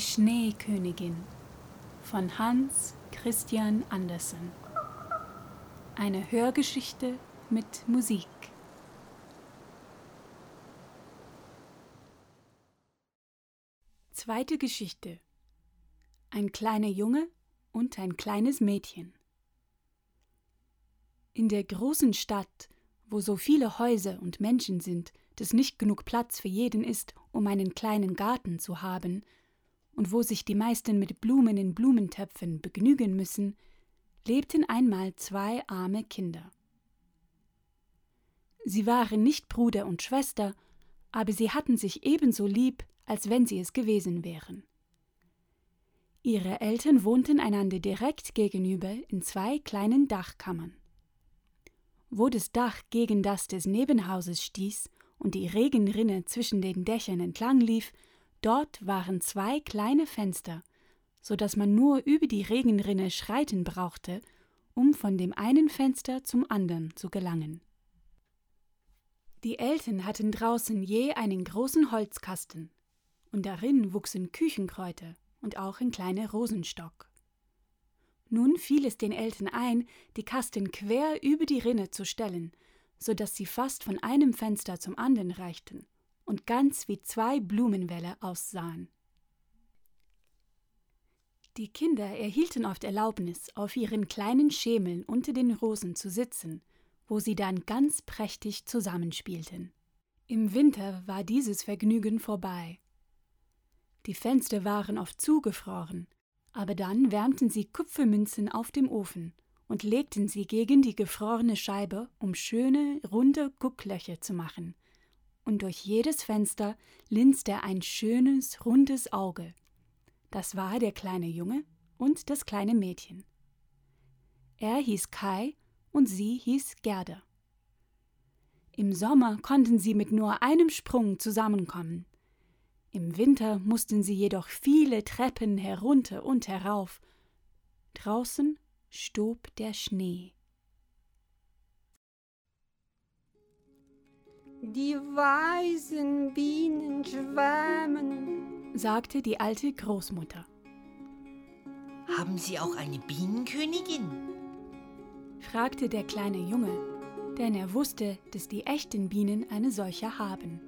Die Schneekönigin von Hans Christian Andersen. Eine Hörgeschichte mit Musik. Zweite Geschichte. Ein kleiner Junge und ein kleines Mädchen. In der großen Stadt, wo so viele Häuser und Menschen sind, dass nicht genug Platz für jeden ist, um einen kleinen Garten zu haben, und wo sich die meisten mit Blumen in Blumentöpfen begnügen müssen, lebten einmal zwei arme Kinder. Sie waren nicht Bruder und Schwester, aber sie hatten sich ebenso lieb, als wenn sie es gewesen wären. Ihre Eltern wohnten einander direkt gegenüber in zwei kleinen Dachkammern. Wo das Dach gegen das des Nebenhauses stieß und die Regenrinne zwischen den Dächern entlang lief, Dort waren zwei kleine Fenster, so dass man nur über die Regenrinne schreiten brauchte, um von dem einen Fenster zum anderen zu gelangen. Die Eltern hatten draußen je einen großen Holzkasten, und darin wuchsen Küchenkräuter und auch ein kleiner Rosenstock. Nun fiel es den Eltern ein, die Kasten quer über die Rinne zu stellen, so dass sie fast von einem Fenster zum anderen reichten und ganz wie zwei Blumenwälle aussahen. Die Kinder erhielten oft Erlaubnis, auf ihren kleinen Schemeln unter den Rosen zu sitzen, wo sie dann ganz prächtig zusammenspielten. Im Winter war dieses Vergnügen vorbei. Die Fenster waren oft zugefroren, aber dann wärmten sie Kupfermünzen auf dem Ofen und legten sie gegen die gefrorene Scheibe, um schöne, runde Gucklöcher zu machen, und durch jedes Fenster linste ein schönes, rundes Auge. Das war der kleine Junge und das kleine Mädchen. Er hieß Kai und sie hieß Gerda. Im Sommer konnten sie mit nur einem Sprung zusammenkommen. Im Winter mussten sie jedoch viele Treppen herunter und herauf. Draußen stob der Schnee. Die weißen Bienen schwärmen, sagte die alte Großmutter. Haben Sie auch eine Bienenkönigin? fragte der kleine Junge, denn er wusste, dass die echten Bienen eine solche haben.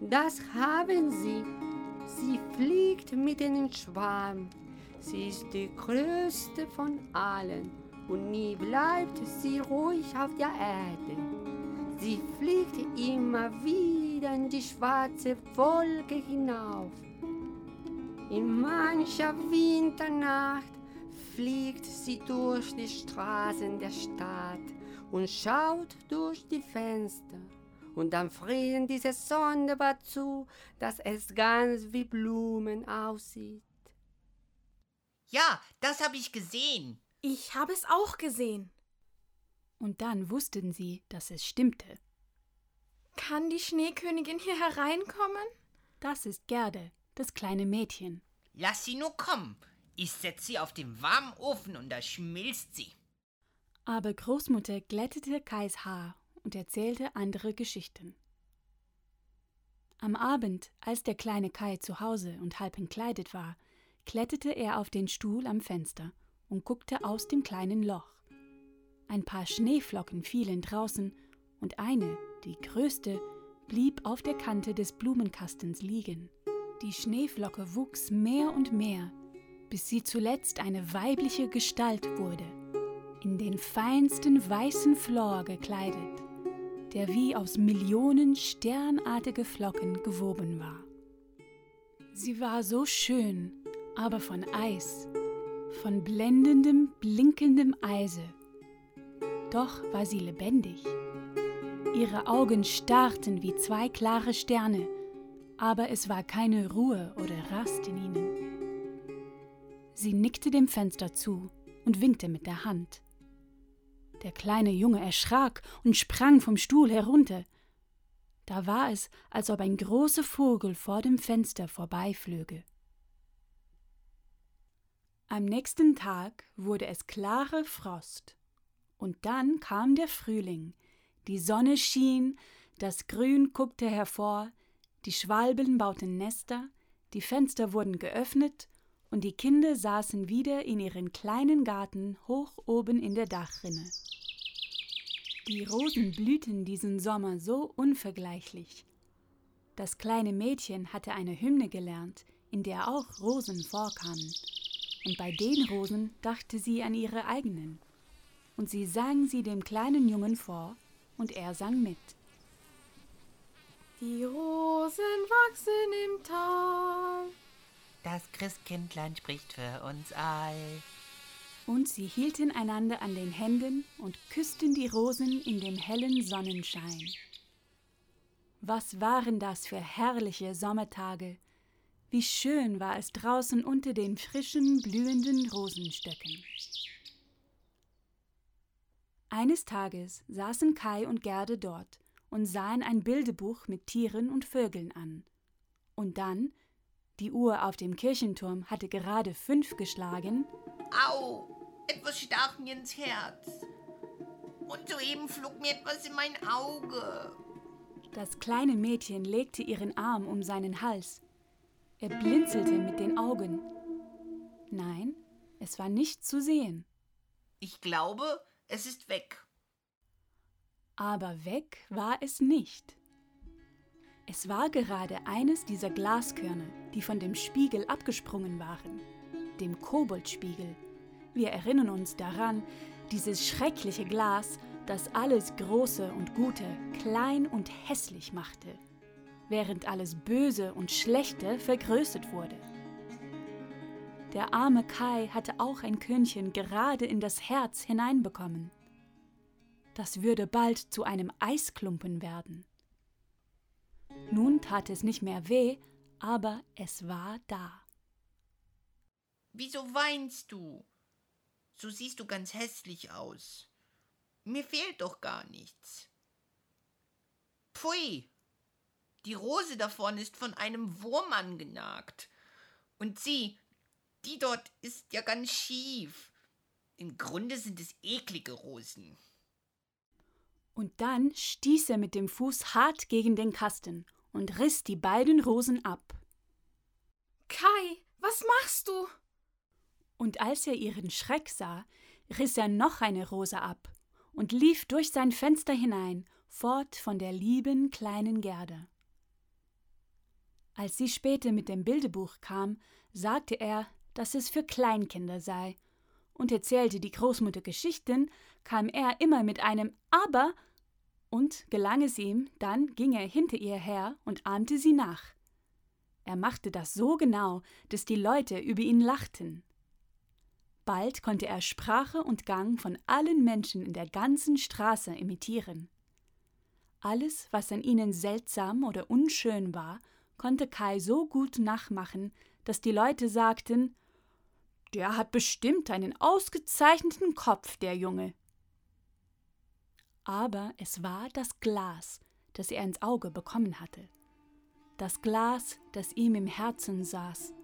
Das haben sie. Sie fliegt mit den Schwarm. Sie ist die größte von allen und nie bleibt sie ruhig auf der Erde. Immer wieder in die schwarze Wolke hinauf. In mancher Winternacht fliegt sie durch die Straßen der Stadt und schaut durch die Fenster. Und dann frieren diese sonderbar zu, dass es ganz wie Blumen aussieht. Ja, das habe ich gesehen. Ich habe es auch gesehen und dann wussten sie, dass es stimmte. Kann die Schneekönigin hier hereinkommen? Das ist Gerde, das kleine Mädchen. Lass sie nur kommen. Ich setze sie auf den warmen Ofen und da schmilzt sie. Aber Großmutter glättete Kais Haar und erzählte andere Geschichten. Am Abend, als der kleine Kai zu Hause und halb entkleidet war, kletterte er auf den Stuhl am Fenster und guckte aus dem kleinen Loch. Ein paar Schneeflocken fielen draußen und eine, die größte, blieb auf der Kante des Blumenkastens liegen. Die Schneeflocke wuchs mehr und mehr, bis sie zuletzt eine weibliche Gestalt wurde, in den feinsten weißen Flor gekleidet, der wie aus Millionen sternartige Flocken gewoben war. Sie war so schön, aber von Eis, von blendendem, blinkendem Eise doch war sie lebendig. Ihre Augen starrten wie zwei klare Sterne, aber es war keine Ruhe oder Rast in ihnen. Sie nickte dem Fenster zu und winkte mit der Hand. Der kleine Junge erschrak und sprang vom Stuhl herunter. Da war es, als ob ein großer Vogel vor dem Fenster vorbeiflöge. Am nächsten Tag wurde es klare Frost. Und dann kam der Frühling. Die Sonne schien, das Grün guckte hervor, die Schwalben bauten Nester, Die Fenster wurden geöffnet und die Kinder saßen wieder in ihren kleinen Garten hoch oben in der Dachrinne. Die Rosen blühten diesen Sommer so unvergleichlich. Das kleine Mädchen hatte eine Hymne gelernt, in der auch Rosen vorkamen, und bei den Rosen dachte sie an ihre eigenen. Und sie sang sie dem kleinen Jungen vor, und er sang mit. Die Rosen wachsen im Tal. Das Christkindlein spricht für uns all. Und sie hielten einander an den Händen und küssten die Rosen in dem hellen Sonnenschein. Was waren das für herrliche Sommertage! Wie schön war es draußen unter den frischen, blühenden Rosenstöcken. Eines Tages saßen Kai und Gerde dort und sahen ein Bildebuch mit Tieren und Vögeln an. Und dann, die Uhr auf dem Kirchenturm hatte gerade fünf geschlagen. Au! Etwas stach mir ins Herz. Und soeben flog mir etwas in mein Auge. Das kleine Mädchen legte ihren Arm um seinen Hals. Er blinzelte mit den Augen. Nein, es war nicht zu sehen. Ich glaube, es ist weg. Aber weg war es nicht. Es war gerade eines dieser Glaskörner, die von dem Spiegel abgesprungen waren, dem Koboldspiegel. Wir erinnern uns daran, dieses schreckliche Glas, das alles Große und Gute klein und hässlich machte, während alles Böse und Schlechte vergrößert wurde. Der arme Kai hatte auch ein Körnchen gerade in das Herz hineinbekommen. Das würde bald zu einem Eisklumpen werden. Nun tat es nicht mehr weh, aber es war da. Wieso weinst du? So siehst du ganz hässlich aus. Mir fehlt doch gar nichts. Pfui! Die Rose da vorne ist von einem Wurm angenagt. Und sieh, die dort ist ja ganz schief. Im Grunde sind es eklige Rosen. Und dann stieß er mit dem Fuß hart gegen den Kasten und riss die beiden Rosen ab. Kai, was machst du? Und als er ihren Schreck sah, riss er noch eine Rose ab und lief durch sein Fenster hinein, fort von der lieben kleinen Gerda. Als sie später mit dem Bildebuch kam, sagte er, dass es für Kleinkinder sei, und erzählte die Großmutter Geschichten, kam er immer mit einem Aber, und gelang es ihm, dann ging er hinter ihr her und ahmte sie nach. Er machte das so genau, dass die Leute über ihn lachten. Bald konnte er Sprache und Gang von allen Menschen in der ganzen Straße imitieren. Alles, was an ihnen seltsam oder unschön war, konnte Kai so gut nachmachen, dass die Leute sagten Der hat bestimmt einen ausgezeichneten Kopf, der Junge. Aber es war das Glas, das er ins Auge bekommen hatte. Das Glas, das ihm im Herzen saß.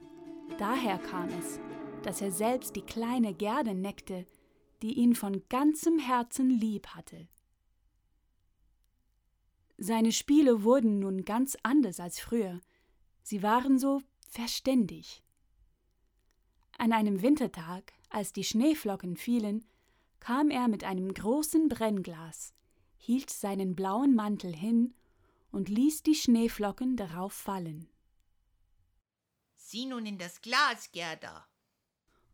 Daher kam es, dass er selbst die kleine Gerde neckte, die ihn von ganzem Herzen lieb hatte. Seine Spiele wurden nun ganz anders als früher. Sie waren so verständig. An einem Wintertag, als die Schneeflocken fielen, kam er mit einem großen Brennglas, hielt seinen blauen Mantel hin und ließ die Schneeflocken darauf fallen. Sieh nun in das Glas, Gerda.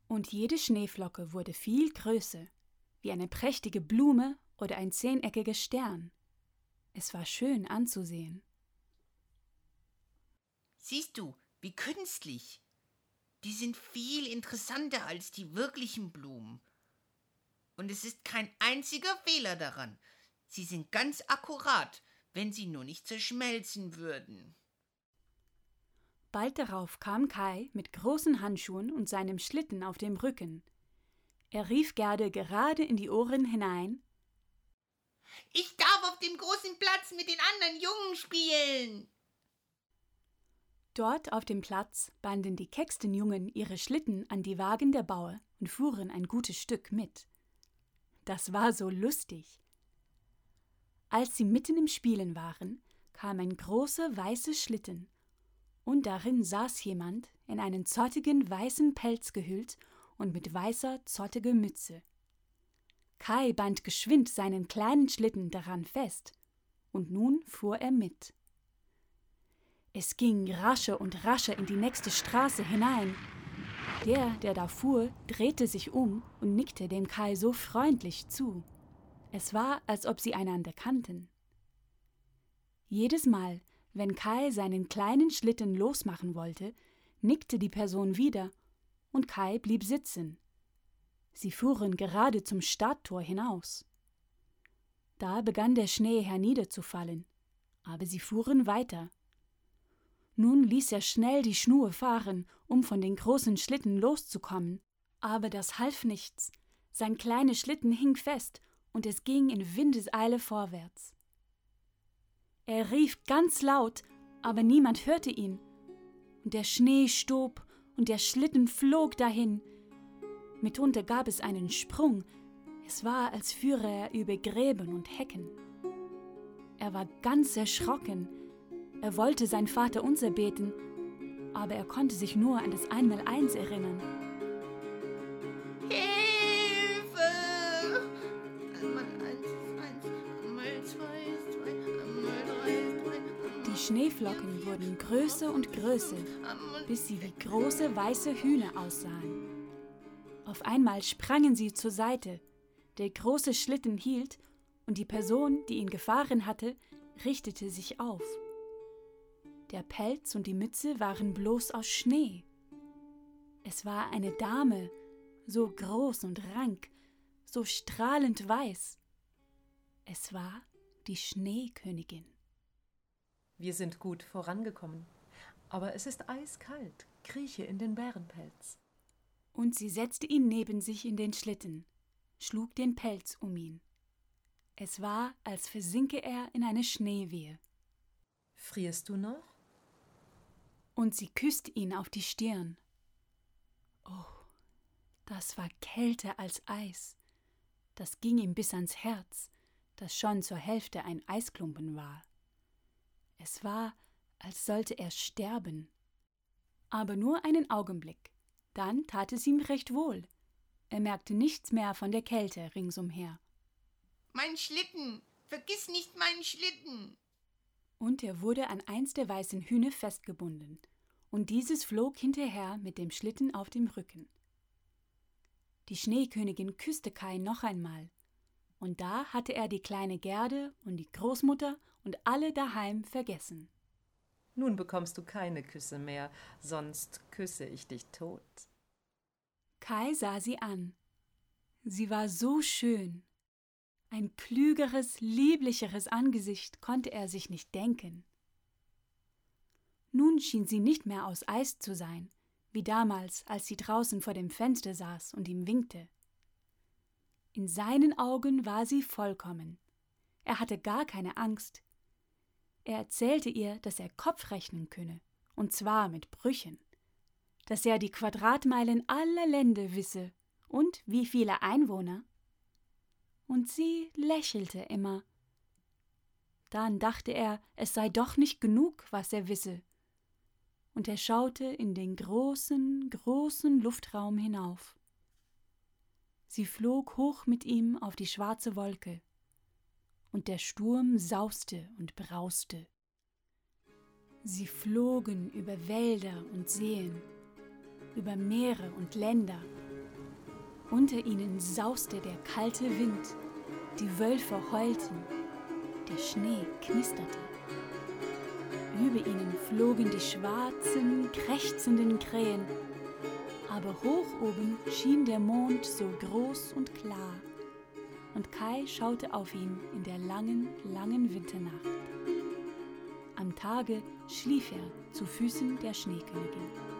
Und jede Schneeflocke wurde viel größer, wie eine prächtige Blume oder ein zehneckiger Stern. Es war schön anzusehen. Siehst du, wie künstlich. Die sind viel interessanter als die wirklichen Blumen. Und es ist kein einziger Fehler daran. Sie sind ganz akkurat, wenn sie nur nicht zerschmelzen würden. Bald darauf kam Kai mit großen Handschuhen und seinem Schlitten auf dem Rücken. Er rief Gerde gerade in die Ohren hinein Ich darf auf dem großen Platz mit den anderen Jungen spielen. Dort auf dem Platz banden die kecksten Jungen ihre Schlitten an die Wagen der Bauer und fuhren ein gutes Stück mit. Das war so lustig. Als sie mitten im Spielen waren, kam ein großer weißer Schlitten, Und darin saß jemand, in einen zottigen weißen Pelz gehüllt und mit weißer, zottiger Mütze. Kai band geschwind seinen kleinen Schlitten daran fest, und nun fuhr er mit. Es ging rascher und rascher in die nächste Straße hinein. Der, der da fuhr, drehte sich um und nickte dem Kai so freundlich zu. Es war, als ob sie einander kannten. Jedes Mal, wenn Kai seinen kleinen Schlitten losmachen wollte, nickte die Person wieder, und Kai blieb sitzen. Sie fuhren gerade zum Stadttor hinaus. Da begann der Schnee herniederzufallen, aber sie fuhren weiter. Nun ließ er schnell die Schnur fahren, um von den großen Schlitten loszukommen. Aber das half nichts. Sein kleiner Schlitten hing fest und es ging in Windeseile vorwärts. Er rief ganz laut, aber niemand hörte ihn. Und der Schnee stob und der Schlitten flog dahin. Mitunter gab es einen Sprung. Es war, als führe er über Gräben und Hecken. Er war ganz erschrocken, er wollte sein Vater unser beten, aber er konnte sich nur an das Einmaleins erinnern. Hilfe! Einmal eins eins, einmal zwei zwei, einmal drei. Die Schneeflocken wurden größer und größer, bis sie wie große weiße Hühner aussahen. Auf einmal sprangen sie zur Seite, der große Schlitten hielt, und die Person, die ihn gefahren hatte, richtete sich auf. Der Pelz und die Mütze waren bloß aus Schnee. Es war eine Dame, so groß und rank, so strahlend weiß. Es war die Schneekönigin. Wir sind gut vorangekommen, aber es ist eiskalt. Krieche in den Bärenpelz. Und sie setzte ihn neben sich in den Schlitten, schlug den Pelz um ihn. Es war, als versinke er in eine Schneewehe. Frierst du noch? Und sie küsste ihn auf die Stirn. Oh, das war kälter als Eis. Das ging ihm bis ans Herz, das schon zur Hälfte ein Eisklumpen war. Es war, als sollte er sterben. Aber nur einen Augenblick, dann tat es ihm recht wohl. Er merkte nichts mehr von der Kälte ringsumher. Mein Schlitten! Vergiss nicht meinen Schlitten! Und er wurde an eins der weißen Hühner festgebunden, und dieses flog hinterher mit dem Schlitten auf dem Rücken. Die Schneekönigin küsste Kai noch einmal, und da hatte er die kleine Gerde und die Großmutter und alle daheim vergessen. Nun bekommst du keine Küsse mehr, sonst küsse ich dich tot. Kai sah sie an. Sie war so schön, ein klügeres, lieblicheres Angesicht konnte er sich nicht denken. Nun schien sie nicht mehr aus Eis zu sein, wie damals, als sie draußen vor dem Fenster saß und ihm winkte. In seinen Augen war sie vollkommen. Er hatte gar keine Angst. Er erzählte ihr, dass er Kopf rechnen könne, und zwar mit Brüchen, dass er die Quadratmeilen aller Länder wisse und wie viele Einwohner, und sie lächelte immer. Dann dachte er, es sei doch nicht genug, was er wisse, und er schaute in den großen, großen Luftraum hinauf. Sie flog hoch mit ihm auf die schwarze Wolke, und der Sturm sauste und brauste. Sie flogen über Wälder und Seen, über Meere und Länder. Unter ihnen sauste der kalte Wind die Wölfe heulten, der Schnee knisterte. Über ihnen flogen die schwarzen, krächzenden Krähen, aber hoch oben schien der Mond so groß und klar, und Kai schaute auf ihn in der langen, langen Winternacht. Am Tage schlief er zu Füßen der Schneekönigin.